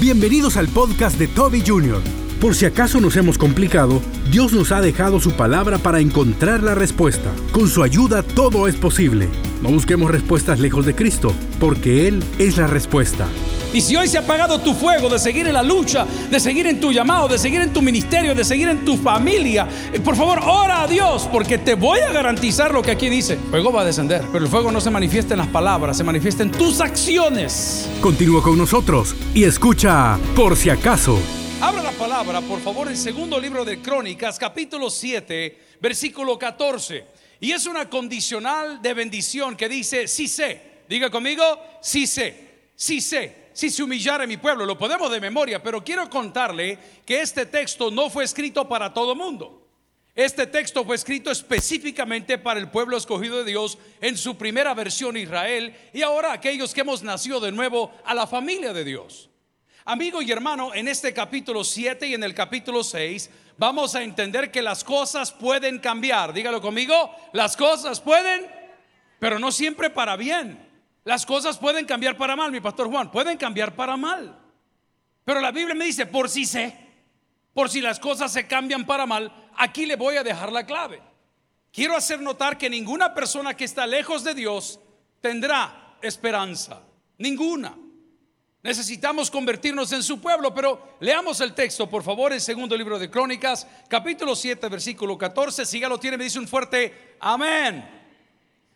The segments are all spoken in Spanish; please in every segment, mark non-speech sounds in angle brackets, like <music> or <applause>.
Bienvenidos al podcast de Toby Jr. Por si acaso nos hemos complicado, Dios nos ha dejado su palabra para encontrar la respuesta. Con su ayuda todo es posible. No busquemos respuestas lejos de Cristo, porque Él es la respuesta. Y si hoy se ha apagado tu fuego de seguir en la lucha, de seguir en tu llamado, de seguir en tu ministerio, de seguir en tu familia, eh, por favor, ora a Dios, porque te voy a garantizar lo que aquí dice. El fuego va a descender, pero el fuego no se manifiesta en las palabras, se manifiesta en tus acciones. Continúa con nosotros y escucha por si acaso. Abra la palabra, por favor, el segundo libro de Crónicas, capítulo 7, versículo 14. Y es una condicional de bendición que dice, sí sé. Diga conmigo, sí sé, sí sé si se humillara mi pueblo. Lo podemos de memoria, pero quiero contarle que este texto no fue escrito para todo mundo. Este texto fue escrito específicamente para el pueblo escogido de Dios en su primera versión Israel y ahora aquellos que hemos nacido de nuevo a la familia de Dios. Amigo y hermano, en este capítulo 7 y en el capítulo 6 vamos a entender que las cosas pueden cambiar. Dígalo conmigo, las cosas pueden, pero no siempre para bien. Las cosas pueden cambiar para mal, mi pastor Juan, pueden cambiar para mal. Pero la Biblia me dice, por si sé, por si las cosas se cambian para mal, aquí le voy a dejar la clave. Quiero hacer notar que ninguna persona que está lejos de Dios tendrá esperanza. Ninguna. Necesitamos convertirnos en su pueblo, pero leamos el texto, por favor, el segundo libro de Crónicas, capítulo 7, versículo 14. Si ya lo tiene, me dice un fuerte amén.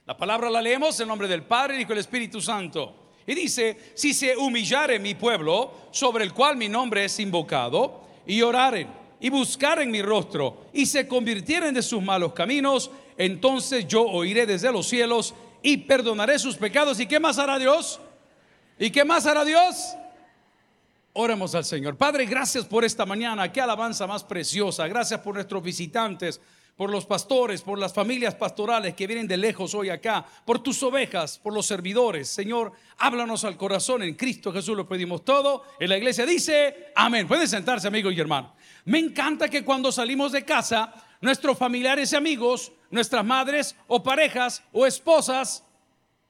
La palabra la leemos en nombre del Padre, y del Espíritu Santo. Y dice, si se humillare mi pueblo, sobre el cual mi nombre es invocado, y oraren, y buscaren mi rostro, y se convirtieren de sus malos caminos, entonces yo oiré desde los cielos y perdonaré sus pecados. ¿Y qué más hará Dios? ¿Y qué más hará Dios? Oremos al Señor. Padre, gracias por esta mañana. Qué alabanza más preciosa. Gracias por nuestros visitantes por los pastores, por las familias pastorales que vienen de lejos hoy acá, por tus ovejas, por los servidores. Señor, háblanos al corazón. En Cristo Jesús lo pedimos todo. En la iglesia dice, amén. Pueden sentarse, amigos y hermanos. Me encanta que cuando salimos de casa, nuestros familiares y amigos, nuestras madres o parejas o esposas,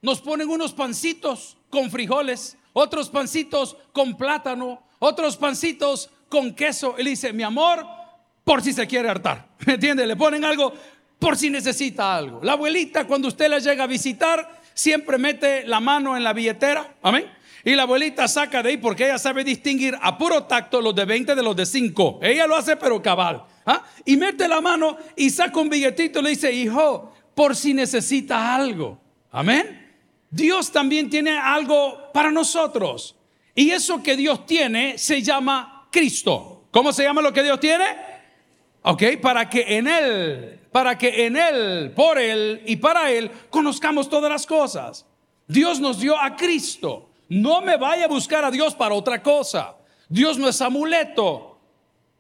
nos ponen unos pancitos con frijoles, otros pancitos con plátano, otros pancitos con queso. Él dice, mi amor, por si se quiere hartar. ¿Me entiende? Le ponen algo por si necesita algo. La abuelita cuando usted la llega a visitar siempre mete la mano en la billetera. Amén. Y la abuelita saca de ahí porque ella sabe distinguir a puro tacto los de 20 de los de 5. Ella lo hace pero cabal. ¿ah? Y mete la mano y saca un billetito y le dice, hijo, por si necesita algo. Amén. Dios también tiene algo para nosotros. Y eso que Dios tiene se llama Cristo. ¿Cómo se llama lo que Dios tiene? ¿Ok? Para que en Él, para que en Él, por Él y para Él conozcamos todas las cosas. Dios nos dio a Cristo. No me vaya a buscar a Dios para otra cosa. Dios no es amuleto.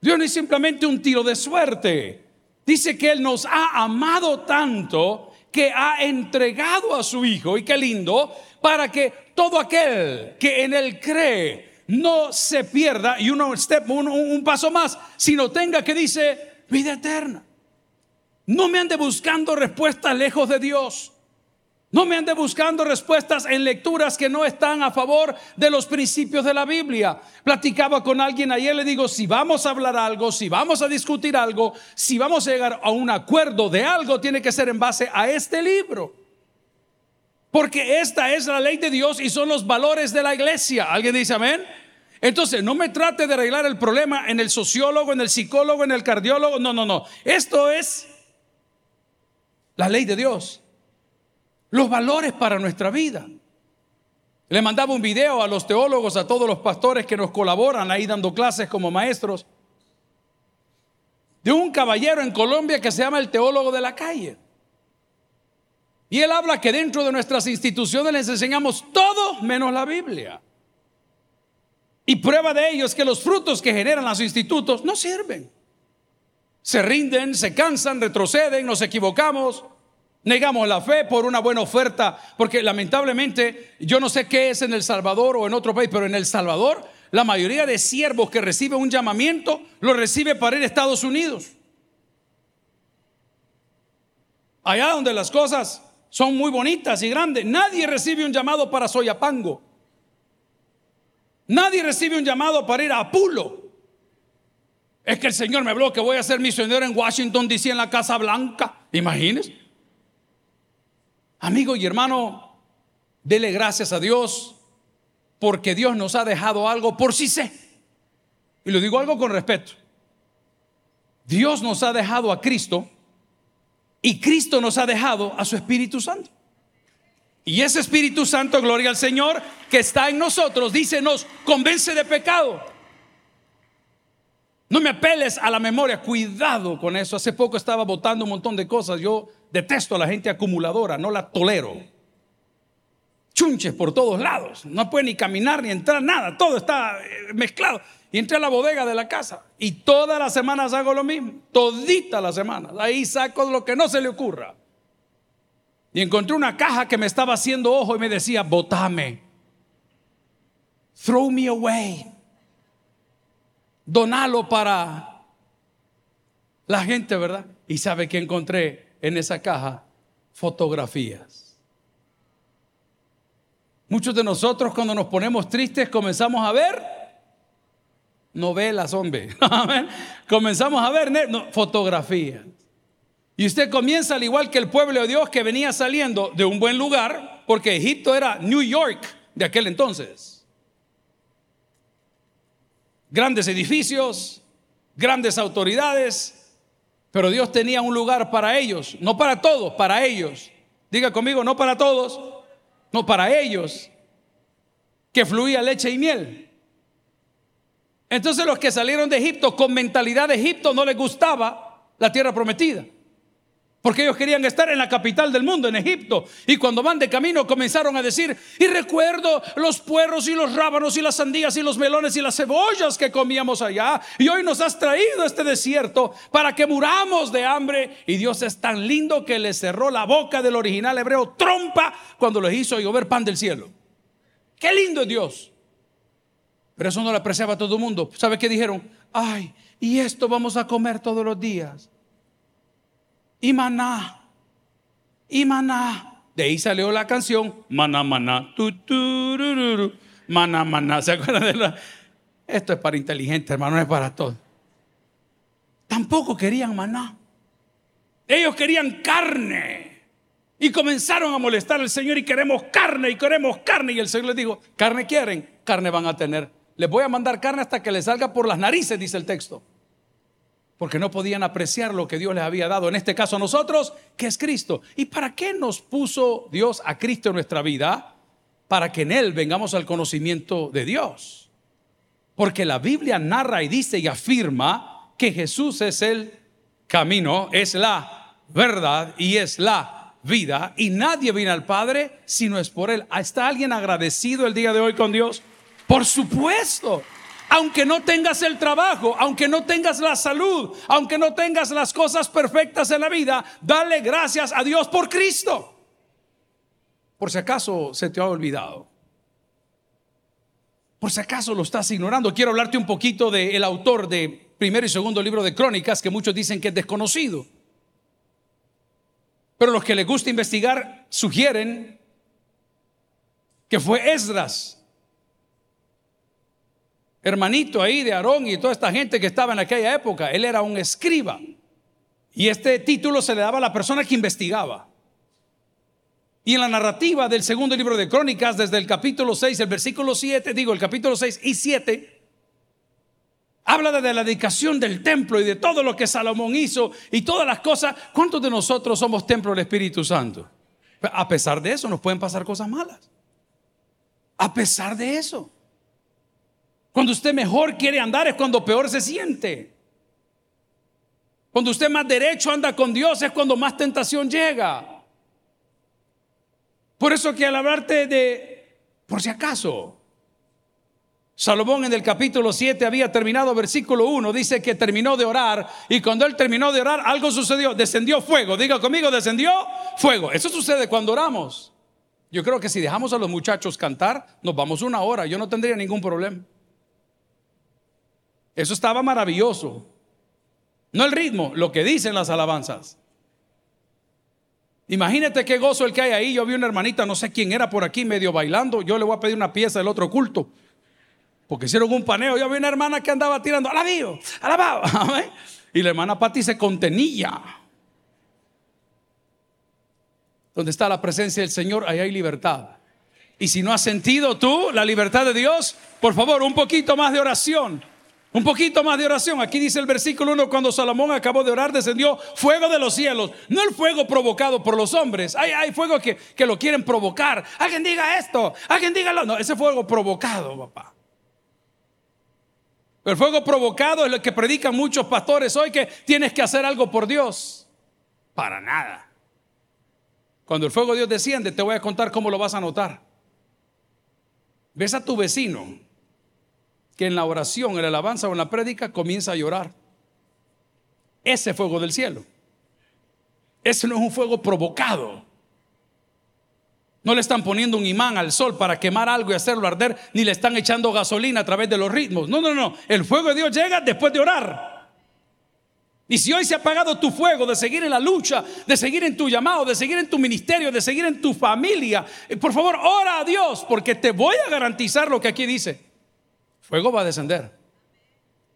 Dios no es simplemente un tiro de suerte. Dice que Él nos ha amado tanto que ha entregado a su Hijo, y qué lindo, para que todo aquel que en Él cree no se pierda, y uno, step, un, un paso más, sino tenga que dice, vida eterna. No me ande buscando respuestas lejos de Dios. No me ande buscando respuestas en lecturas que no están a favor de los principios de la Biblia. Platicaba con alguien ayer, le digo, si vamos a hablar algo, si vamos a discutir algo, si vamos a llegar a un acuerdo de algo, tiene que ser en base a este libro. Porque esta es la ley de Dios y son los valores de la iglesia. ¿Alguien dice amén? Entonces, no me trate de arreglar el problema en el sociólogo, en el psicólogo, en el cardiólogo. No, no, no. Esto es la ley de Dios. Los valores para nuestra vida. Le mandaba un video a los teólogos, a todos los pastores que nos colaboran ahí dando clases como maestros, de un caballero en Colombia que se llama el teólogo de la calle. Y él habla que dentro de nuestras instituciones les enseñamos todo menos la Biblia. Y prueba de ello es que los frutos que generan los institutos no sirven. Se rinden, se cansan, retroceden, nos equivocamos, negamos la fe por una buena oferta, porque lamentablemente yo no sé qué es en El Salvador o en otro país, pero en El Salvador la mayoría de siervos que reciben un llamamiento lo recibe para ir a Estados Unidos. Allá donde las cosas son muy bonitas y grandes, nadie recibe un llamado para Soyapango. Nadie recibe un llamado para ir a Apulo. Es que el Señor me habló que voy a ser misionero en Washington, DC, en la Casa Blanca. Imagínese. Amigo y hermano, dele gracias a Dios porque Dios nos ha dejado algo por sí sé. Y lo digo algo con respeto. Dios nos ha dejado a Cristo y Cristo nos ha dejado a su Espíritu Santo. Y ese Espíritu Santo, gloria al Señor, que está en nosotros, dice, nos convence de pecado. No me apeles a la memoria, cuidado con eso. Hace poco estaba votando un montón de cosas. Yo detesto a la gente acumuladora, no la tolero. Chunches por todos lados. No puede ni caminar ni entrar, nada. Todo está eh, mezclado. Y entré a la bodega de la casa. Y todas las semanas hago lo mismo. Todita las semanas. Ahí saco lo que no se le ocurra. Y encontré una caja que me estaba haciendo ojo y me decía, botame. Throw me away. Donalo para la gente, ¿verdad? Y sabe que encontré en esa caja fotografías. Muchos de nosotros cuando nos ponemos tristes comenzamos a ver novelas, hombre. <laughs> comenzamos a ver fotografías. Y usted comienza al igual que el pueblo de Dios que venía saliendo de un buen lugar, porque Egipto era New York de aquel entonces. Grandes edificios, grandes autoridades, pero Dios tenía un lugar para ellos, no para todos, para ellos. Diga conmigo, no para todos, no para ellos, que fluía leche y miel. Entonces los que salieron de Egipto con mentalidad de Egipto no les gustaba la tierra prometida. Porque ellos querían estar en la capital del mundo, en Egipto. Y cuando van de camino comenzaron a decir, y recuerdo los puerros y los rábanos y las sandías y los melones y las cebollas que comíamos allá. Y hoy nos has traído a este desierto para que muramos de hambre. Y Dios es tan lindo que le cerró la boca del original hebreo trompa cuando les hizo llover pan del cielo. Qué lindo es Dios. Pero eso no lo apreciaba todo el mundo. ¿Sabe qué dijeron? Ay, y esto vamos a comer todos los días y maná, y maná. De ahí salió la canción, maná, maná, tu, maná, maná. ¿Se acuerdan de la? Esto es para inteligente, hermano, no es para todos. Tampoco querían maná. Ellos querían carne. Y comenzaron a molestar al Señor y queremos carne y queremos carne. Y el Señor les dijo, carne quieren, carne van a tener. Les voy a mandar carne hasta que les salga por las narices, dice el texto porque no podían apreciar lo que Dios les había dado, en este caso a nosotros, que es Cristo. ¿Y para qué nos puso Dios a Cristo en nuestra vida? Para que en Él vengamos al conocimiento de Dios. Porque la Biblia narra y dice y afirma que Jesús es el camino, es la verdad y es la vida. Y nadie viene al Padre si no es por Él. ¿Está alguien agradecido el día de hoy con Dios? Por supuesto aunque no tengas el trabajo, aunque no tengas la salud, aunque no tengas las cosas perfectas en la vida, dale gracias a Dios por Cristo. Por si acaso se te ha olvidado. Por si acaso lo estás ignorando. Quiero hablarte un poquito del autor de primero y segundo libro de Crónicas, que muchos dicen que es desconocido. Pero los que les gusta investigar sugieren que fue Esdras hermanito ahí de Aarón y toda esta gente que estaba en aquella época. Él era un escriba. Y este título se le daba a la persona que investigaba. Y en la narrativa del segundo libro de Crónicas, desde el capítulo 6, el versículo 7, digo el capítulo 6 y 7, habla de la dedicación del templo y de todo lo que Salomón hizo y todas las cosas. ¿Cuántos de nosotros somos templo del Espíritu Santo? A pesar de eso, nos pueden pasar cosas malas. A pesar de eso. Cuando usted mejor quiere andar es cuando peor se siente. Cuando usted más derecho anda con Dios es cuando más tentación llega. Por eso que al hablarte de, por si acaso, Salomón en el capítulo 7 había terminado, versículo 1, dice que terminó de orar y cuando él terminó de orar algo sucedió, descendió fuego, diga conmigo, descendió fuego. Eso sucede cuando oramos. Yo creo que si dejamos a los muchachos cantar, nos vamos una hora, yo no tendría ningún problema. Eso estaba maravilloso. No el ritmo, lo que dicen las alabanzas. Imagínate qué gozo el que hay ahí. Yo vi una hermanita, no sé quién era por aquí, medio bailando. Yo le voy a pedir una pieza del otro culto. Porque hicieron un paneo. Yo vi una hermana que andaba tirando, alabío, alabado. <laughs> Y la hermana Pati se contenía. Donde está la presencia del Señor, ahí hay libertad. Y si no has sentido tú la libertad de Dios, por favor, un poquito más de oración. Un poquito más de oración. Aquí dice el versículo 1, cuando Salomón acabó de orar, descendió fuego de los cielos. No el fuego provocado por los hombres. Hay, hay fuego que, que, lo quieren provocar. Alguien diga esto, alguien dígalo. No, ese fuego provocado, papá. El fuego provocado es lo que predican muchos pastores hoy que tienes que hacer algo por Dios. Para nada. Cuando el fuego de Dios desciende, te voy a contar cómo lo vas a notar. Ves a tu vecino que en la oración, en la alabanza o en la prédica comienza a llorar. Ese fuego del cielo. Ese no es un fuego provocado. No le están poniendo un imán al sol para quemar algo y hacerlo arder, ni le están echando gasolina a través de los ritmos. No, no, no. El fuego de Dios llega después de orar. Y si hoy se ha apagado tu fuego de seguir en la lucha, de seguir en tu llamado, de seguir en tu ministerio, de seguir en tu familia, eh, por favor, ora a Dios, porque te voy a garantizar lo que aquí dice. Fuego va a descender.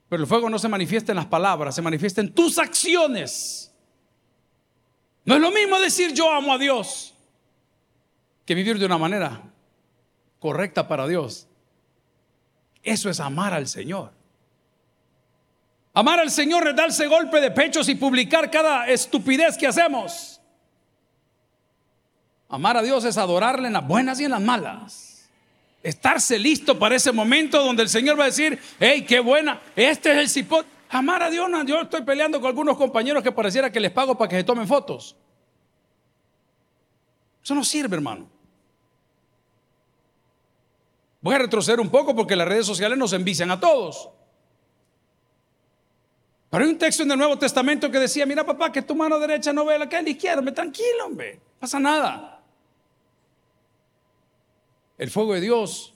Pero el fuego no se manifiesta en las palabras, se manifiesta en tus acciones. No es lo mismo decir yo amo a Dios que vivir de una manera correcta para Dios. Eso es amar al Señor. Amar al Señor es darse golpe de pechos y publicar cada estupidez que hacemos. Amar a Dios es adorarle en las buenas y en las malas estarse listo para ese momento donde el Señor va a decir, hey, qué buena, este es el cipot. Amar a Dios, no, yo estoy peleando con algunos compañeros que pareciera que les pago para que se tomen fotos. Eso no sirve, hermano. Voy a retroceder un poco porque las redes sociales nos envician a todos. Pero hay un texto en el Nuevo Testamento que decía, mira papá, que tu mano derecha no ve la que es la izquierda, me tranquilo, hombre, pasa nada. El fuego de Dios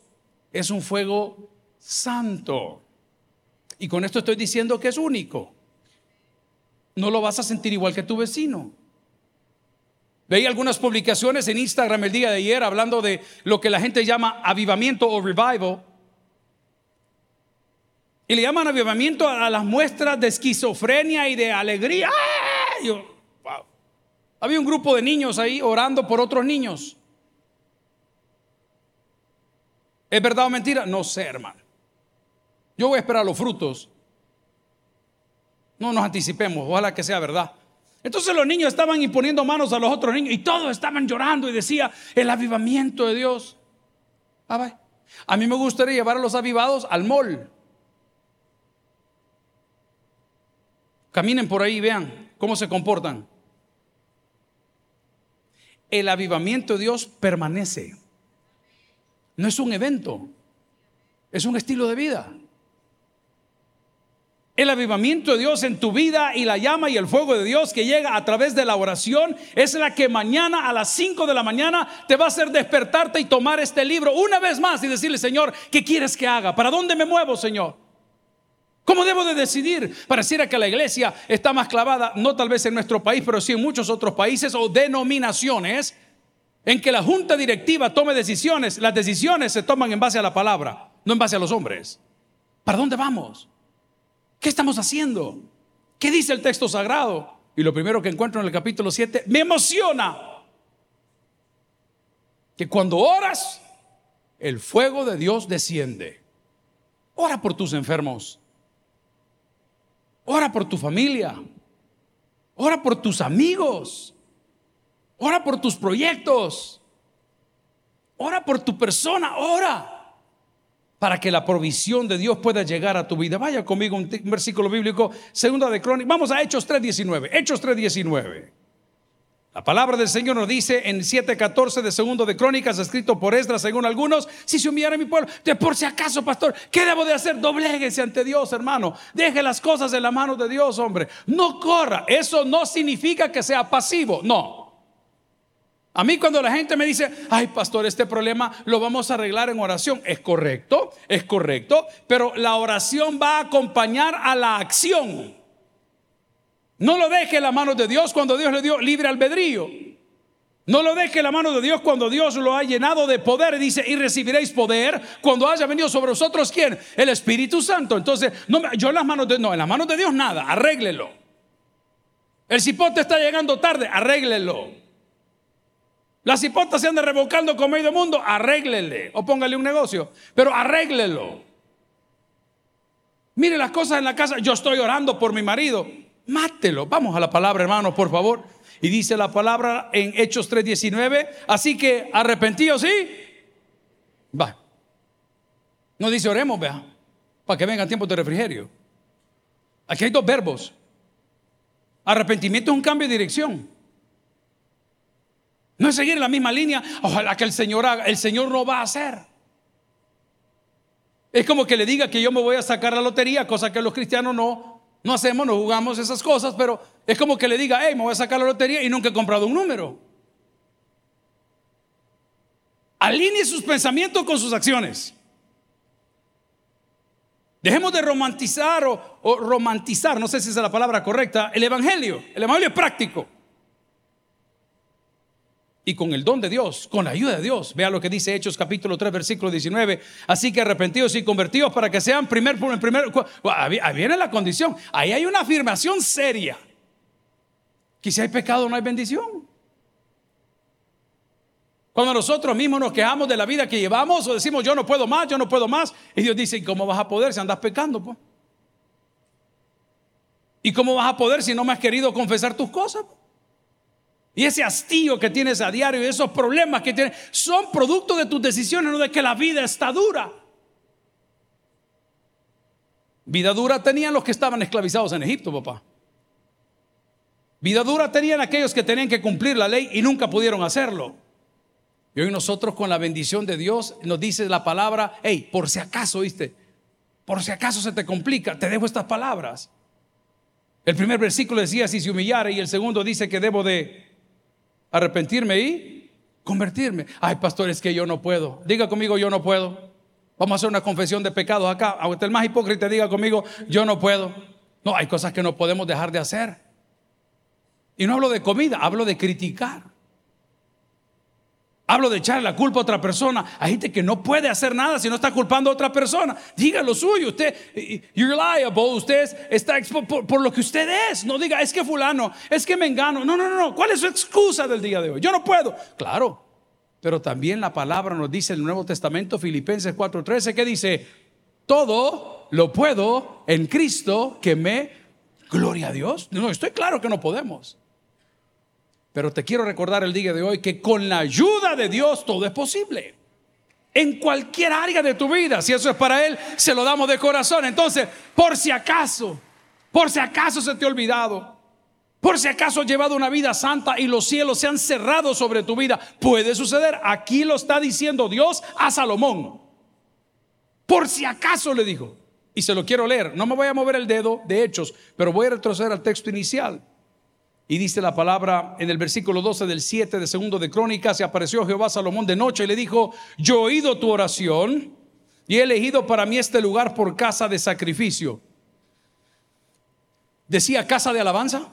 es un fuego santo. Y con esto estoy diciendo que es único. No lo vas a sentir igual que tu vecino. Veía algunas publicaciones en Instagram el día de ayer hablando de lo que la gente llama avivamiento o revival. Y le llaman avivamiento a las muestras de esquizofrenia y de alegría. Había un grupo de niños ahí orando por otros niños. ¿Es verdad o mentira? No sé, hermano. Yo voy a esperar los frutos. No nos anticipemos, ojalá que sea verdad. Entonces los niños estaban imponiendo manos a los otros niños y todos estaban llorando y decía el avivamiento de Dios. Ah, a mí me gustaría llevar a los avivados al mall. Caminen por ahí y vean cómo se comportan. El avivamiento de Dios permanece. No es un evento, es un estilo de vida. El avivamiento de Dios en tu vida y la llama y el fuego de Dios que llega a través de la oración es la que mañana a las 5 de la mañana te va a hacer despertarte y tomar este libro una vez más y decirle, Señor, ¿qué quieres que haga? ¿Para dónde me muevo, Señor? ¿Cómo debo de decidir? Pareciera que la iglesia está más clavada, no tal vez en nuestro país, pero sí en muchos otros países o denominaciones en que la junta directiva tome decisiones, las decisiones se toman en base a la palabra, no en base a los hombres. ¿Para dónde vamos? ¿Qué estamos haciendo? ¿Qué dice el texto sagrado? Y lo primero que encuentro en el capítulo 7 me emociona. Que cuando oras, el fuego de Dios desciende. Ora por tus enfermos. Ora por tu familia. Ora por tus amigos. Ora por tus proyectos. Ora por tu persona. Ora para que la provisión de Dios pueda llegar a tu vida. Vaya conmigo un, versículo bíblico, segunda de Crónicas. Vamos a Hechos 3:19. Hechos 3:19. La palabra del Señor nos dice en 7:14 de segundo de Crónicas, escrito por Esdras, según algunos, si se humillara mi pueblo, de por si acaso, pastor, ¿qué debo de hacer? Dobléguese ante Dios, hermano. Deje las cosas en la mano de Dios, hombre. No corra. Eso no significa que sea pasivo. No. A mí cuando la gente me dice, ay pastor, este problema lo vamos a arreglar en oración, es correcto, es correcto, pero la oración va a acompañar a la acción. No lo deje en las manos de Dios cuando Dios le dio libre albedrío. No lo deje en la mano de Dios cuando Dios lo ha llenado de poder. Dice, y recibiréis poder cuando haya venido sobre vosotros, ¿quién? El Espíritu Santo. Entonces, no, yo en las manos de, no, en las manos de Dios nada, arréglelo. El cipote está llegando tarde, arréglelo. Las cipotas se andan revocando con medio mundo, arréglele o póngale un negocio, pero arréglelo. Mire las cosas en la casa, yo estoy orando por mi marido, mátelo. Vamos a la palabra, hermano, por favor. Y dice la palabra en Hechos 3:19, así que arrepentidos, ¿sí? Va. No dice oremos, vea, para que vengan tiempos de refrigerio. Aquí hay dos verbos. Arrepentimiento es un cambio de dirección. No es seguir la misma línea. Ojalá que el Señor haga. El Señor no va a hacer. Es como que le diga que yo me voy a sacar la lotería, cosa que los cristianos no, no hacemos, no jugamos esas cosas, pero es como que le diga, hey, me voy a sacar la lotería y nunca he comprado un número. Alinee sus pensamientos con sus acciones. Dejemos de romantizar o, o, romantizar, no sé si es la palabra correcta, el Evangelio. El Evangelio es práctico y con el don de Dios, con la ayuda de Dios. Vea lo que dice Hechos capítulo 3 versículo 19. Así que arrepentidos y convertidos para que sean primer por el primer ahí viene la condición. Ahí hay una afirmación seria. Que si hay pecado no hay bendición. Cuando nosotros mismos nos quejamos de la vida que llevamos o decimos yo no puedo más, yo no puedo más, y Dios dice, ¿cómo vas a poder si andas pecando? Pues? ¿Y cómo vas a poder si no me has querido confesar tus cosas? Y ese hastío que tienes a diario y esos problemas que tienes son producto de tus decisiones, no de que la vida está dura. Vida dura tenían los que estaban esclavizados en Egipto, papá. Vida dura tenían aquellos que tenían que cumplir la ley y nunca pudieron hacerlo. Y hoy nosotros con la bendición de Dios nos dice la palabra, hey, por si acaso, viste, por si acaso se te complica, te dejo estas palabras. El primer versículo decía si se humillara y el segundo dice que debo de arrepentirme y convertirme. Ay, pastor, es que yo no puedo. Diga conmigo, yo no puedo. Vamos a hacer una confesión de pecados acá. Aunque el más hipócrita diga conmigo, yo no puedo. No, hay cosas que no podemos dejar de hacer. Y no hablo de comida, hablo de criticar. Hablo de echar la culpa a otra persona. Hay gente que no puede hacer nada si no está culpando a otra persona. Diga lo suyo. Usted, you're liable. Usted está por, por, lo que usted es. No diga, es que fulano, es que me engano. No, no, no. ¿Cuál es su excusa del día de hoy? Yo no puedo. Claro. Pero también la palabra nos dice en el Nuevo Testamento, Filipenses 4:13, que dice, todo lo puedo en Cristo que me... Gloria a Dios. No, estoy claro que no podemos. Pero te quiero recordar el día de hoy que con la ayuda de Dios todo es posible. En cualquier área de tu vida, si eso es para Él, se lo damos de corazón. Entonces, por si acaso, por si acaso se te ha olvidado, por si acaso has llevado una vida santa y los cielos se han cerrado sobre tu vida, puede suceder. Aquí lo está diciendo Dios a Salomón. Por si acaso le dijo, y se lo quiero leer, no me voy a mover el dedo de hechos, pero voy a retroceder al texto inicial. Y dice la palabra en el versículo 12 del 7 de segundo de Crónicas, se apareció Jehová Salomón de noche y le dijo, yo he oído tu oración y he elegido para mí este lugar por casa de sacrificio. Decía casa de alabanza.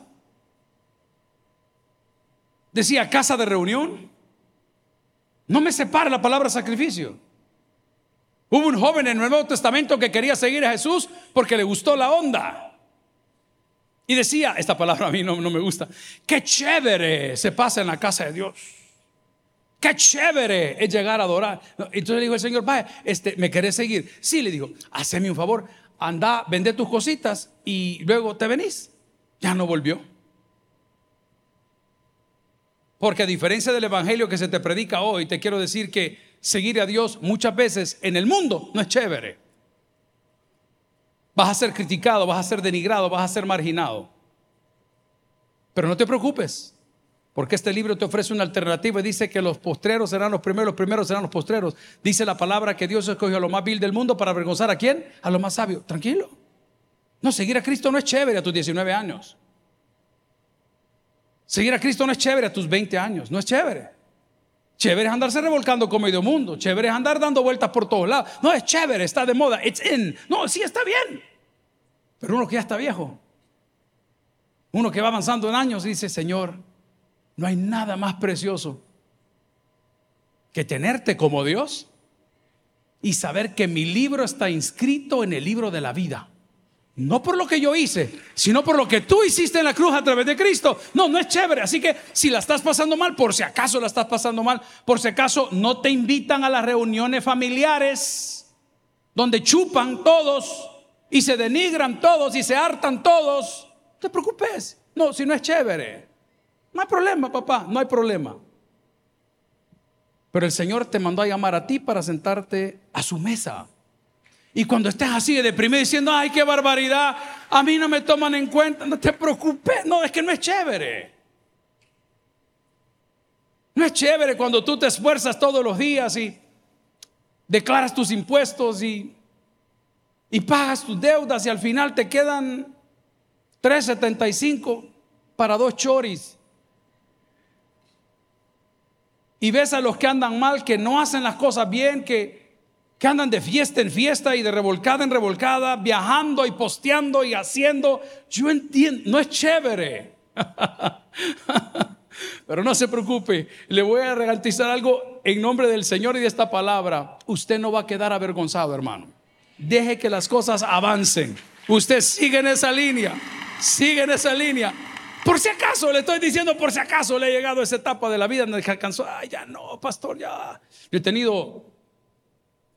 Decía casa de reunión. No me separe la palabra sacrificio. Hubo un joven en el Nuevo Testamento que quería seguir a Jesús porque le gustó la onda. Y decía, esta palabra a mí no, me gusta, qué chévere se pasa en la casa de Dios. Qué chévere es llegar a adorar. Entonces le dijo el Señor, vaya, este, ¿me querés seguir? Sí, le dijo, haceme un favor, anda, vende tus cositas y luego te venís. Ya no volvió. Porque a diferencia del Evangelio que se te predica hoy, te quiero decir que seguir a Dios muchas veces en el mundo no es chévere. Vas a ser criticado, vas a ser denigrado, vas a ser marginado. Pero no te preocupes, porque este libro te ofrece una alternativa y dice que los postreros serán los primeros, los primeros serán los postreros. Dice la palabra que Dios escogió a lo más vil del mundo para avergonzar a quién? A lo más sabio. Tranquilo. No, seguir a Cristo no es chévere a tus 19 años. Seguir a Cristo no es chévere a tus 20 años, no es chévere. Chévere es andarse revolcando como medio mundo. Chévere es andar dando vueltas por todos lados. No, es chévere, está de moda. It's in. No, sí está bien. Pero uno que ya está viejo, uno que va avanzando en años, dice, Señor, No hay nada más precioso que tenerte como Dios y saber que mi libro está inscrito en el libro de la vida. No por lo que yo hice, sino por lo que tú hiciste en la cruz a través de Cristo. No, no es chévere. Así que si la estás pasando mal, por si acaso la estás pasando mal, por si acaso no te invitan a las reuniones familiares donde chupan todos y se denigran todos y se hartan todos. No te preocupes. No, si no es chévere. No hay problema, papá, no hay problema. Pero el Señor te mandó a llamar a ti para sentarte a su mesa. Y cuando estés así de deprimido diciendo, ay, qué barbaridad, a mí no me toman en cuenta, no te preocupes, no, es que no es chévere. No es chévere cuando tú te esfuerzas todos los días y declaras tus impuestos y, y pagas tus deudas y al final te quedan 3.75 para dos choris y ves a los que andan mal, que no hacen las cosas bien, que, que andan de fiesta en fiesta y de revolcada en revolcada, viajando y posteando y haciendo. Yo entiendo, no es chévere. <laughs> Pero no se preocupe, le voy a garantizar algo en nombre del Señor y de esta palabra. Usted no va a quedar avergonzado, hermano. Deje que las cosas avancen. Usted sigue en esa línea, sigue en esa línea. Por si acaso, le estoy diciendo, por si acaso le he llegado a esa etapa de la vida en la que alcanzó, ay, ya no, pastor, ya. Yo he tenido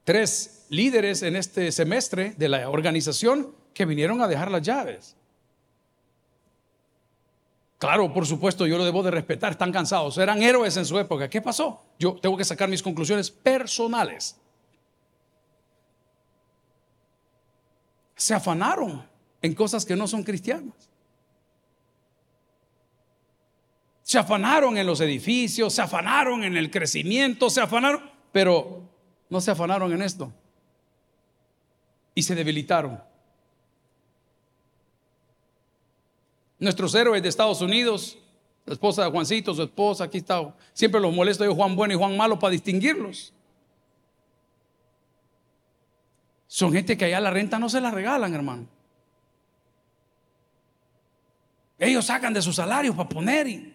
tres líderes en este semestre de la organización que vinieron a dejar las llaves. Claro, por supuesto, yo lo debo de respetar, están cansados, eran héroes en su época. ¿Qué pasó? Yo tengo que sacar mis conclusiones personales. Se afanaron en cosas que no son cristianas. Se afanaron en los edificios, se afanaron en el crecimiento, se afanaron, pero no se afanaron en esto. Y se debilitaron. Nuestros héroes de Estados Unidos, la esposa de Juancito, su esposa, aquí está, siempre los molesto yo Juan bueno y Juan malo para distinguirlos. Son gente que allá la renta no se la regalan, hermano. Ellos sacan de sus salarios para poner y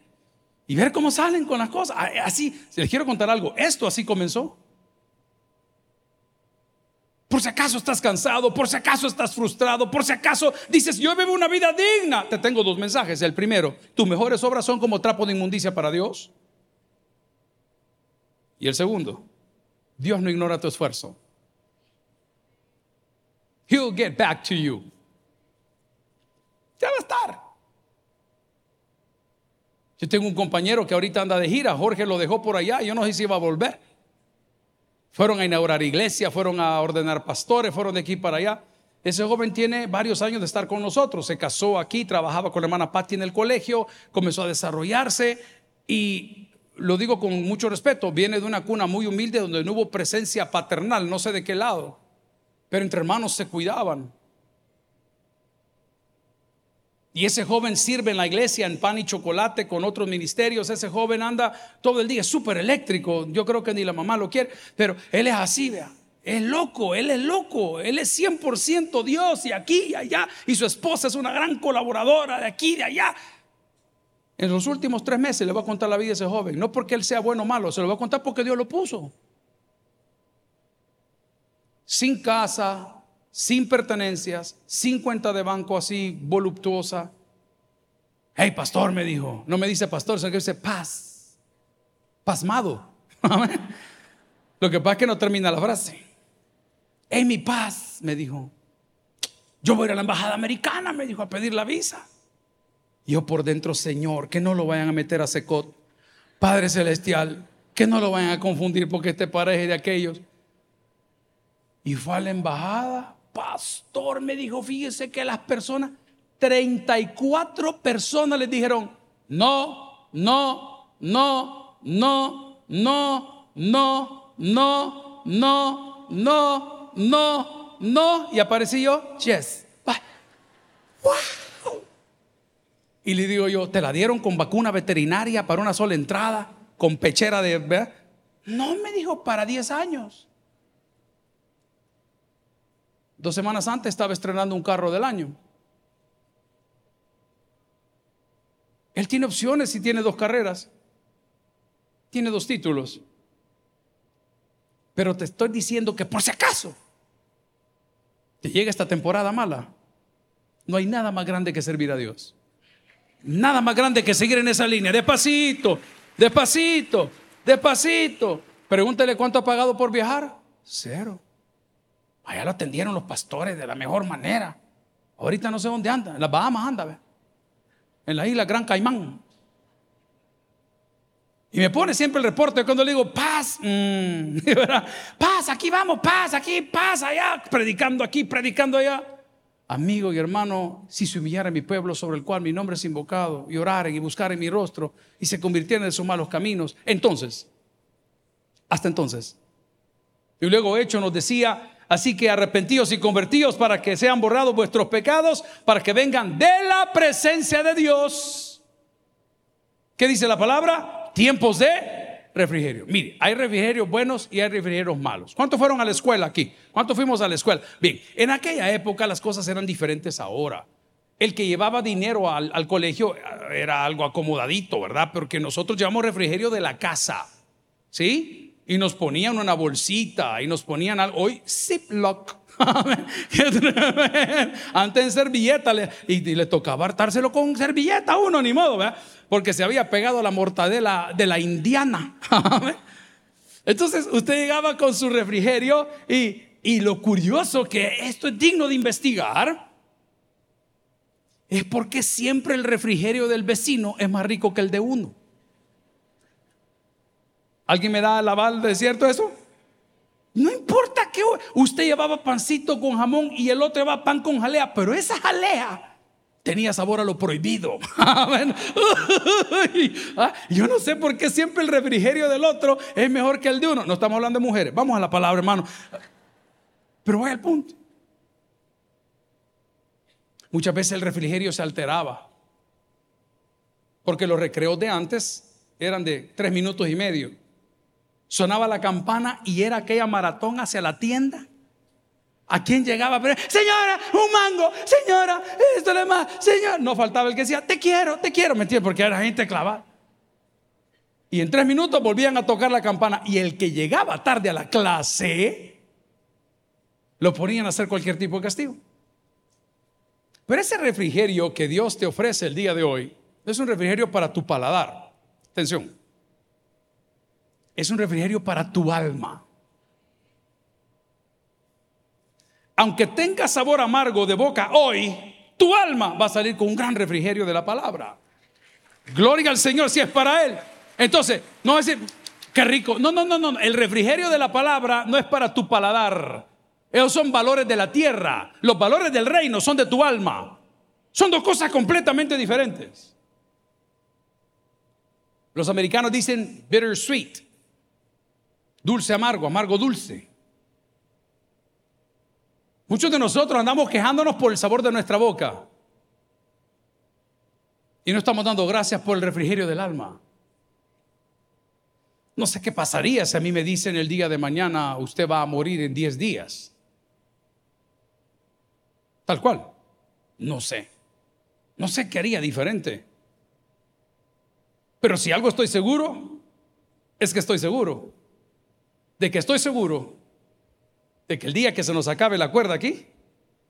y ver cómo salen con las cosas. Así, les quiero contar algo, esto así comenzó. Por si acaso estás cansado, por si acaso estás frustrado, por si acaso dices, yo vivo una vida digna. Te tengo dos mensajes. El primero, tus mejores obras son como trapo de inmundicia para Dios. Y el segundo, Dios no ignora tu esfuerzo. He'll get back to you. Ya va a estar. Yo tengo un compañero que ahorita anda de gira, Jorge lo dejó por allá, yo no sé si iba a volver. Fueron a inaugurar iglesia, fueron a ordenar pastores, fueron de aquí para allá. Ese joven tiene varios años de estar con nosotros, se casó aquí, trabajaba con la hermana Patti en el colegio, comenzó a desarrollarse y lo digo con mucho respeto, viene de una cuna muy humilde donde no hubo presencia paternal, no sé de qué lado, pero entre hermanos se cuidaban. Y ese joven sirve en la iglesia en pan y chocolate con otros ministerios. Ese joven anda todo el día, es súper eléctrico. Yo creo que ni la mamá lo quiere, pero él es así, vea. Es loco, él es loco, él es 100% Dios y aquí y allá. Y su esposa es una gran colaboradora de aquí y de allá. En los últimos tres meses le voy a contar la vida de ese joven. No porque él sea bueno o malo, se lo voy a contar porque Dios lo puso. Sin casa, sin pertenencias, sin cuenta de banco así voluptuosa. Hey, pastor, me dijo. No me dice pastor, sino que dice paz. Pasmado. <laughs> Lo que pasa es que no termina la frase. Hey, mi paz, me dijo. Yo voy a ir a la embajada americana, me dijo, a pedir la visa. Yo por dentro, Señor, que no lo vayan a meter a secot. Padre Celestial, que no lo vayan a confundir porque este pareja de aquellos. Y fue a la embajada, pastor me dijo, fíjese que las personas, 34 personas les dijeron, no, no, no, no, no, no, no, no, no, no, no. Y aparecí yo, yes. Wow. Y le digo yo, ¿te la dieron con vacuna veterinaria para una sola entrada? Con pechera de... No, me dijo, para 10 años. Dos semanas antes estaba estrenando un carro del año. Él tiene opciones y tiene dos carreras. tiene dos títulos. Pero te estoy diciendo que por si acaso te llega esta temporada mala, no hay nada más grande que servir a Dios. Nada más grande que seguir en esa línea. Despacito, despacito, despacito. Pregúntele cuánto ha pagado por viajar. Cero. Allá lo atendieron los pastores de la mejor manera. Ahorita no sé dónde anda. En las Bahamas anda, ¿ve? En la isla Gran Caimán. Y me pone siempre el reporte cuando le digo, paz, mm, <laughs> paz, aquí vamos, paz, aquí, paz, allá, predicando aquí, predicando allá. Amigo y hermano, si se humillara mi pueblo sobre el cual mi nombre es invocado, y oraren y buscaren mi rostro, y se convirtieran en sus malos caminos, entonces, hasta entonces. Y luego Hecho nos decía, así que arrepentidos y convertidos para que sean borrados vuestros pecados, para que vengan de la presencia de Dios. ¿Qué dice la palabra? Tiempos de refrigerio. Mire, hay refrigerios buenos y hay refrigerios malos. ¿Cuántos fueron a la escuela aquí? ¿Cuántos fuimos a la escuela? Bien, en aquella época las cosas eran diferentes ahora. El que llevaba dinero al, al colegio eh, era algo acomodadito, ¿verdad? Porque nosotros llevamos refrigerio de la casa, ¿sí? Y nos ponían una bolsita y nos ponían algo. Hoy, Ziploc. <laughs> Antes en servilleta y, le tocaba hartárselo con servilleta uno, ni modo, ¿verdad? Porque se había pegado la mortadela de la indiana. <laughs> Entonces usted llegaba con su refrigerio y, y lo curioso que esto es digno de investigar es porque siempre el refrigerio del vecino es más rico que el de uno. ¿Alguien me da la aval de cierto eso? No importa que usted llevaba pancito con jamón y el otro llevaba pan con jalea, pero esa jalea tenía sabor a lo prohibido. <laughs> Ah, yo no sé por qué siempre el refrigerio del otro es mejor que el de uno. No estamos hablando de mujeres. Vamos a la palabra, hermano. Pero voy al punto. Muchas veces el refrigerio se alteraba. Porque los recreos de antes eran de tres minutos y medio. Sonaba la campana y era aquella maratón hacia la tienda. ¿A quién llegaba? Señora, un mango, señora, esto le más, señor. No faltaba el que decía, te quiero, te quiero, ¿me entiendes? Porque era gente clavada. Y en tres minutos volvían a tocar la campana. Y el que llegaba tarde a la clase, lo ponían a hacer cualquier tipo de castigo. Pero ese refrigerio que Dios te ofrece el día de hoy es un refrigerio para tu paladar. Atención es un refrigerio para tu alma. Aunque tenga sabor amargo de boca hoy, tu alma va a salir con un gran refrigerio de la palabra. Gloria al Señor si es para Él. Entonces, no decir, qué rico. No, no, no, no. El refrigerio de la palabra no es para tu paladar. Esos son valores de la tierra. Los valores del reino son de tu alma. Son dos cosas completamente diferentes. Los americanos dicen bitter sweet. Dulce, amargo, amargo, dulce. Muchos de nosotros andamos quejándonos por el sabor de nuestra boca. Y no estamos dando gracias por el refrigerio del alma. No sé qué pasaría si a mí me dicen el día de mañana usted va a morir en 10 días. Tal cual. No sé. No sé qué haría diferente. Pero si algo estoy seguro, es que estoy seguro de que estoy seguro de que el día que se nos acabe la cuerda aquí,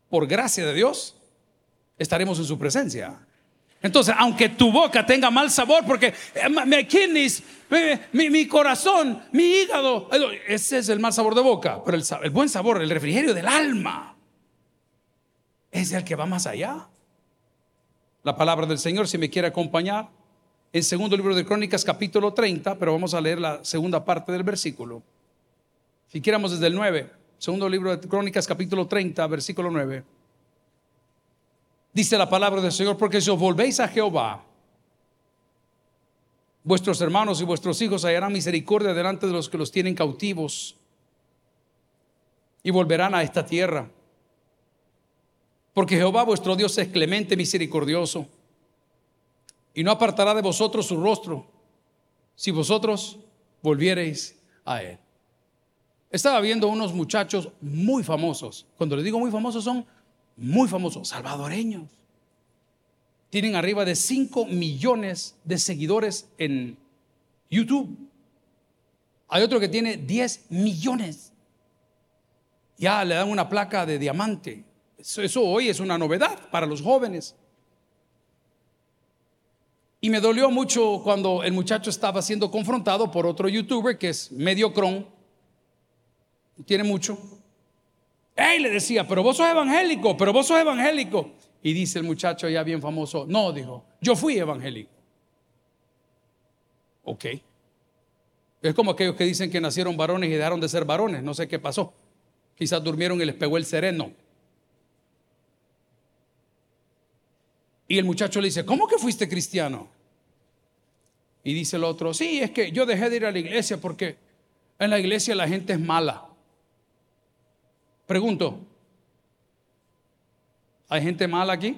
por gracia de Dios, estaremos en su presencia. Entonces, aunque tu boca tenga mal sabor, porque eh, mi kidneys, mi, mi, corazón, mi hígado, ese es el mal sabor de boca, pero el, el buen sabor, el refrigerio del alma, es el que va más allá. La palabra del Señor, si me quiere acompañar, en segundo libro de Crónicas, capítulo 30, pero vamos a leer la segunda parte del versículo. Si quieramos desde el 9, segundo libro de Crónicas capítulo 30, versículo 9. Dice la palabra del Señor, porque si os volvéis a Jehová, vuestros hermanos y vuestros hijos hallarán misericordia delante de los que los tienen cautivos y volverán a esta tierra. Porque Jehová vuestro Dios es clemente, misericordioso, y no apartará de vosotros su rostro si vosotros volviereis a él. Estaba viendo unos muchachos muy famosos. Cuando les digo muy famosos, son muy famosos, salvadoreños. Tienen arriba de 5 millones de seguidores en YouTube. Hay otro que tiene 10 millones. Ya le dan una placa de diamante. Eso, hoy es una novedad para los jóvenes. Y me dolió mucho cuando el muchacho estaba siendo confrontado por otro youtuber que es medio cron. Tiene mucho. Él le decía, pero vos sos evangélico, pero vos sos evangélico. Y dice el muchacho ya bien famoso, no, dijo, yo fui evangélico. Ok. Es como aquellos que dicen que nacieron varones y dejaron de ser varones, no sé qué pasó. Quizás durmieron y les pegó el sereno. Y el muchacho le dice, ¿cómo que fuiste cristiano? Y dice el otro, sí, es que yo dejé de ir a la iglesia porque en la iglesia la gente es mala. Pregunto, ¿hay gente mala aquí?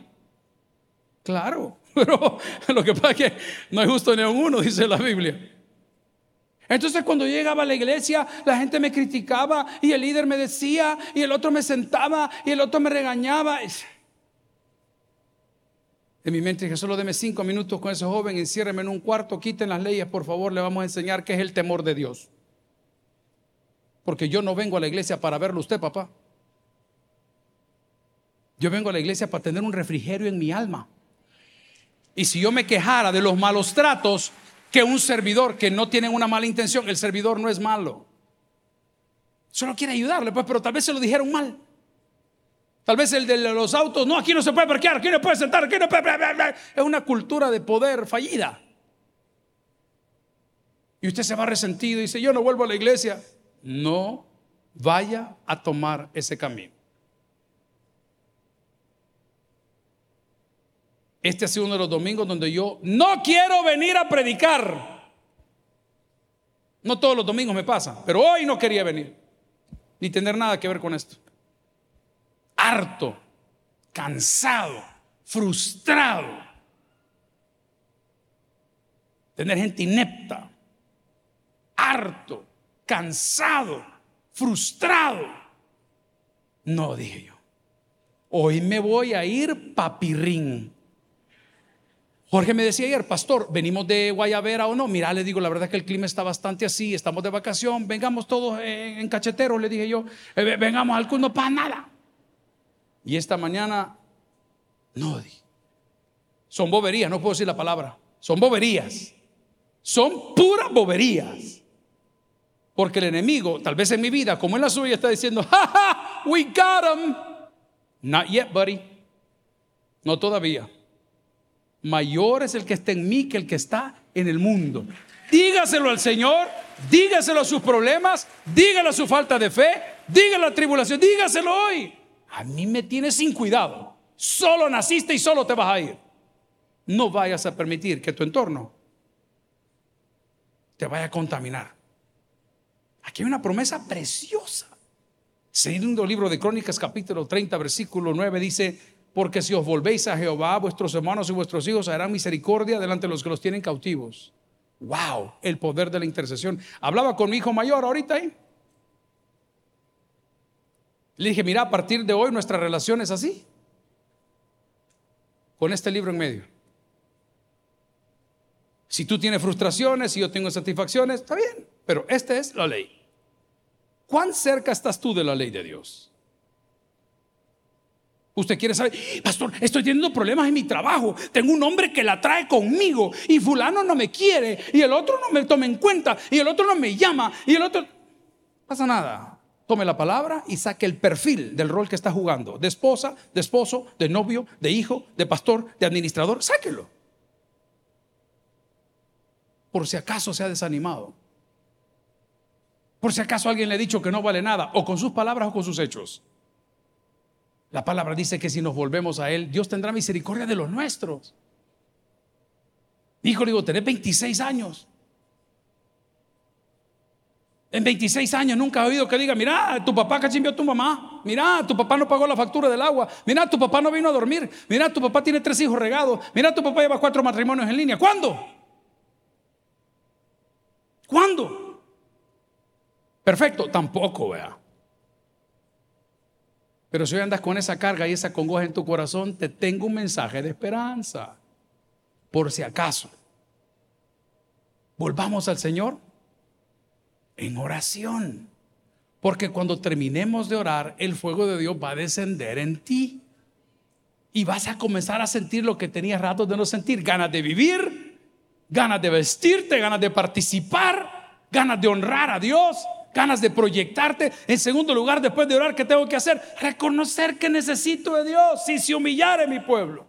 Claro, <laughs> pero lo que pasa es que no hay justo ni uno, dice la Biblia. Entonces cuando llegaba a la iglesia, la gente me criticaba y el líder me decía y el otro me sentaba y el otro me regañaba. En mi mente dije, solo deme cinco minutos con ese joven, enciérreme en un cuarto, quiten las leyes, por favor, le vamos a enseñar qué es el temor de Dios. Porque yo no vengo a la iglesia para verlo usted, papá. Yo vengo a la iglesia para tener un refrigerio en mi alma. Y si yo me quejara de los malos tratos que un servidor que no tiene una mala intención, el servidor no es malo. Solo quiere ayudarle, pues, pero tal vez se lo dijeron mal. Tal vez el de los autos, no, aquí no se puede parquear, aquí no puede sentar, aquí no puede... Es una cultura de poder fallida. Y usted se va resentido y dice, yo no vuelvo a la iglesia. No vaya a tomar ese camino. Este ha sido uno de los domingos donde yo no quiero venir a predicar. No todos los domingos me pasa, pero hoy no quería venir, ni tener nada que ver con esto. Harto, cansado, frustrado. Tener gente inepta, harto, cansado, frustrado. No, dije yo. Hoy me voy a ir papirrín. Jorge me decía ayer, pastor, venimos de Guayavera o no. Mira, le digo, la verdad que el clima está bastante así, estamos de vacación, vengamos todos en, cachetero, le dije yo, eh, vengamos al culto para nada. Y esta mañana, no, son boberías, no puedo decir la palabra, son boberías, son puras boberías. Porque el enemigo, tal vez en mi vida, como en la suya, está diciendo, ¡Ja, ja! We got him. Not yet, buddy. No todavía mayor es el que está en mí que el que está en el mundo. Dígaselo al Señor, dígaselo a sus problemas, dígalo a su falta de fe, dígalo a la tribulación, dígaselo hoy. A mí me tienes sin cuidado. Solo naciste y solo te vas a ir. No vayas a permitir que tu entorno te vaya a contaminar. Aquí hay una promesa preciosa. Segundo libro de Crónicas, capítulo 30, versículo 9, dice, porque si os volvéis a Jehová, vuestros hermanos y vuestros hijos harán misericordia delante de los que los tienen cautivos. Wow, el poder de la intercesión. Hablaba con mi hijo mayor ahorita ahí. Le dije, mira, a partir de hoy nuestra relación es así. Con este libro en medio. Si tú tienes frustraciones y yo tengo satisfacciones, está bien, pero esta es la ley. ¿Cuán cerca estás tú de la ley de Dios? Usted quiere saber, pastor, estoy teniendo problemas en mi trabajo. Tengo un hombre que la trae conmigo y fulano no me quiere y el otro no me toma en cuenta y el otro no me llama y el otro... pasa nada. Tome la palabra y saque el perfil del rol que está jugando. De esposa, de esposo, de novio, de hijo, de pastor, de administrador. Sáquelo. Por si acaso se ha desanimado. Por si acaso alguien le ha dicho que no vale nada, o con sus palabras o con sus hechos. La palabra dice que si nos volvemos a Él, Dios tendrá misericordia de los nuestros. Hijo, digo, tenés 26 años. En 26 años nunca he oído que diga, mira, tu papá cachimbió a tu mamá. Mira, tu papá no pagó la factura del agua. Mira, tu papá no vino a dormir. Mira, tu papá tiene tres hijos regados. Mira, tu papá lleva cuatro matrimonios en línea. ¿Cuándo? ¿Cuándo? Perfecto, tampoco, vea. Pero si hoy andas con esa carga y esa congoja en tu corazón, te tengo un mensaje de esperanza. Por si acaso. Volvamos al Señor. En oración. Porque cuando terminemos de orar, el fuego de Dios va a descender en ti. Y vas a comenzar a sentir lo que tenías rato de no sentir. Ganas de vivir, ganas de vestirte, ganas de participar, ganas de honrar a Dios, ganas de proyectarte. En segundo lugar, después de orar, ¿qué tengo que hacer? Reconocer que necesito de Dios. Si se mi pueblo.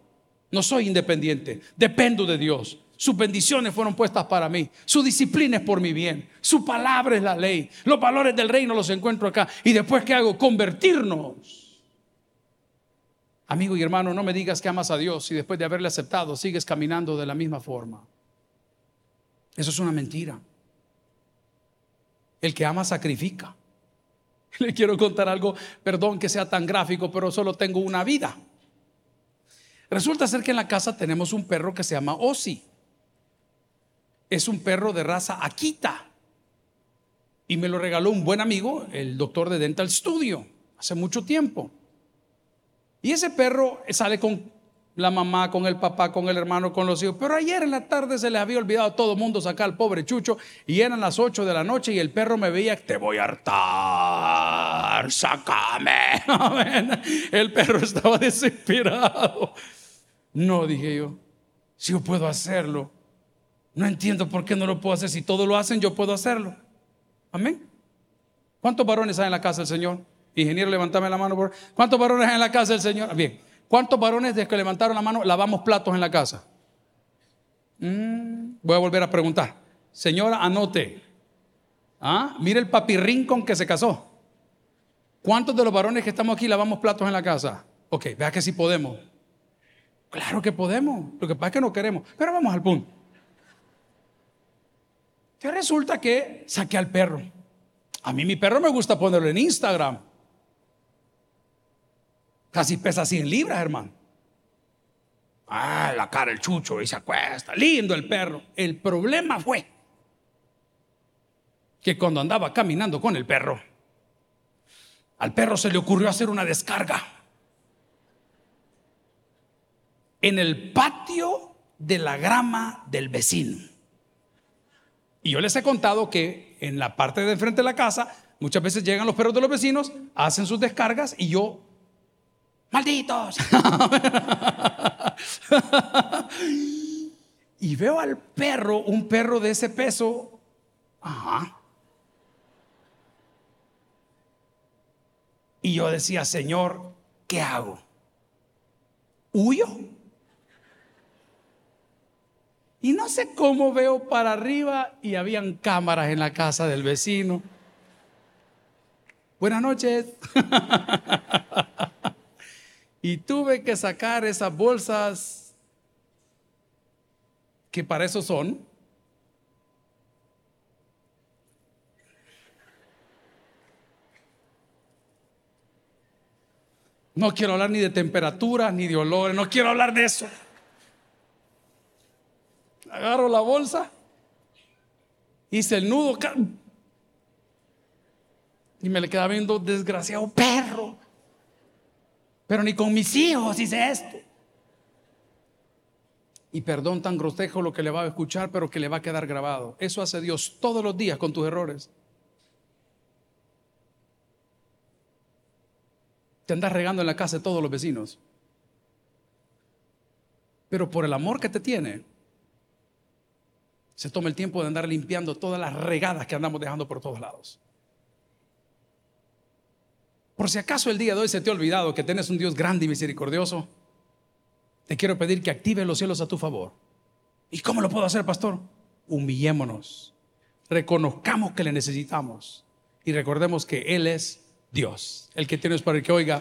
No soy independiente, dependo de Dios. Sus bendiciones fueron puestas para mí. Su disciplina es por mi bien. Su palabra es la ley. Los valores del reino los encuentro acá. Y después, ¿qué hago? Convertirnos. Amigo y hermano, no me digas que amas a Dios y después de haberle aceptado sigues caminando de la misma forma. Eso es una mentira. El que ama sacrifica. <laughs> Le quiero contar algo, perdón que sea tan gráfico, pero solo tengo una vida. Resulta ser que en la casa tenemos un perro que se llama Ozzy. Es un perro de raza Akita. Y me lo regaló un buen amigo, el doctor de Dental Studio, hace mucho tiempo. Y ese perro sale con la mamá, con el papá, con el hermano, con los hijos. Pero ayer en la tarde se les había olvidado a todo el mundo sacar al pobre Chucho y eran las 8 de la noche y el perro me veía, te voy a hartar, sácame. <laughs> El perro estaba desesperado. No, dije yo, si yo puedo hacerlo, no entiendo por qué no lo puedo hacer. Si todos lo hacen, yo puedo hacerlo. Amén. ¿Cuántos varones hay en la casa del Señor? Ingeniero, levántame la mano. ¿Cuántos varones hay en la casa del Señor? Bien. ¿Cuántos varones desde que levantaron la mano lavamos platos en la casa? Mm, voy a volver a preguntar. Señora, anote. ¿Ah? Mire el papirrín con que se casó. ¿Cuántos de los varones que estamos aquí lavamos platos en la casa? Ok, vea que sí podemos. Claro que podemos. Lo que pasa es que no queremos. Pero vamos al punto. Que resulta que saqué al perro. A mí mi perro me gusta ponerlo en Instagram. Casi pesa 100 libras, hermano. Ah, la cara el chucho y se acuesta. Lindo el perro. El problema fue que cuando andaba caminando con el perro, al perro se le ocurrió hacer una descarga en el patio de la grama del vecino. Y yo les he contado que en la parte de enfrente de la casa, muchas veces llegan los perros de los vecinos, hacen sus descargas y yo, malditos. <laughs> y veo al perro, un perro de ese peso, ajá. Y yo decía, Señor, ¿qué hago? ¿Huyo? Y no sé cómo veo para arriba y habían cámaras en la casa del vecino. Buenas noches. <laughs> y tuve que sacar esas bolsas que para eso son. No quiero hablar ni de temperatura, ni de olores, no quiero hablar de eso agarro la bolsa, hice el nudo y me le quedaba viendo desgraciado perro. Pero ni con mis hijos hice esto. Y perdón tan grosejo lo que le va a escuchar, pero que le va a quedar grabado. Eso hace Dios todos los días con tus errores. Te andas regando en la casa de todos los vecinos. Pero por el amor que te tiene, se toma el tiempo de andar limpiando todas las regadas que andamos dejando por todos lados. Por si acaso el día de hoy se te ha olvidado que tienes un Dios grande y misericordioso, te quiero pedir que active los cielos a tu favor. ¿Y cómo lo puedo hacer, pastor? Humillémonos, reconozcamos que le necesitamos y recordemos que Él es Dios, el que tienes para que oiga.